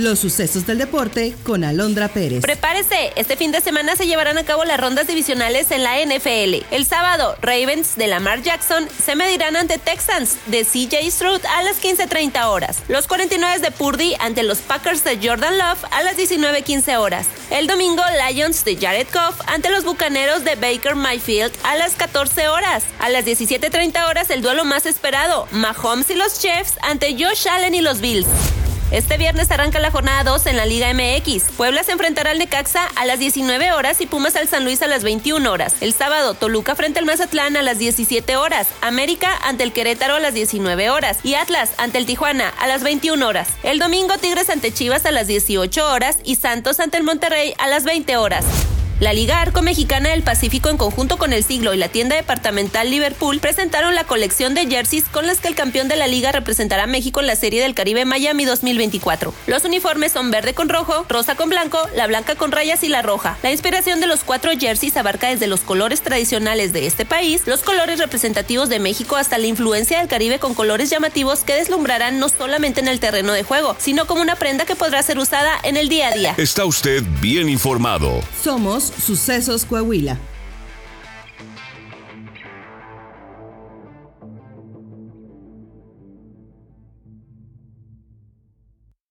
Los sucesos del deporte con Alondra Pérez. Prepárese, este fin de semana se llevarán a cabo las rondas divisionales en la NFL. El sábado, Ravens de Lamar Jackson se medirán ante Texans de CJ Stroud a las 15.30 horas. Los 49 de Purdy ante los Packers de Jordan Love a las 19.15 horas. El domingo, Lions de Jared Goff ante los Bucaneros de Baker Mayfield a las 14 horas. A las 17.30 horas, el duelo más esperado, Mahomes y los Chiefs ante Josh Allen y los Bills. Este viernes arranca la jornada 2 en la Liga MX. Puebla se enfrentará al Necaxa a las 19 horas y Pumas al San Luis a las 21 horas. El sábado, Toluca frente al Mazatlán a las 17 horas. América ante el Querétaro a las 19 horas. Y Atlas ante el Tijuana a las 21 horas. El domingo, Tigres ante Chivas a las 18 horas y Santos ante el Monterrey a las 20 horas. La Liga Arco Mexicana del Pacífico en conjunto con el Siglo y la tienda departamental Liverpool presentaron la colección de jerseys con las que el campeón de la liga representará a México en la Serie del Caribe Miami 2024. Los uniformes son verde con rojo, rosa con blanco, la blanca con rayas y la roja. La inspiración de los cuatro jerseys abarca desde los colores tradicionales de este país, los colores representativos de México hasta la influencia del Caribe con colores llamativos que deslumbrarán no solamente en el terreno de juego, sino como una prenda que podrá ser usada en el día a día. Está usted bien informado. Somos Sucesos Coahuila.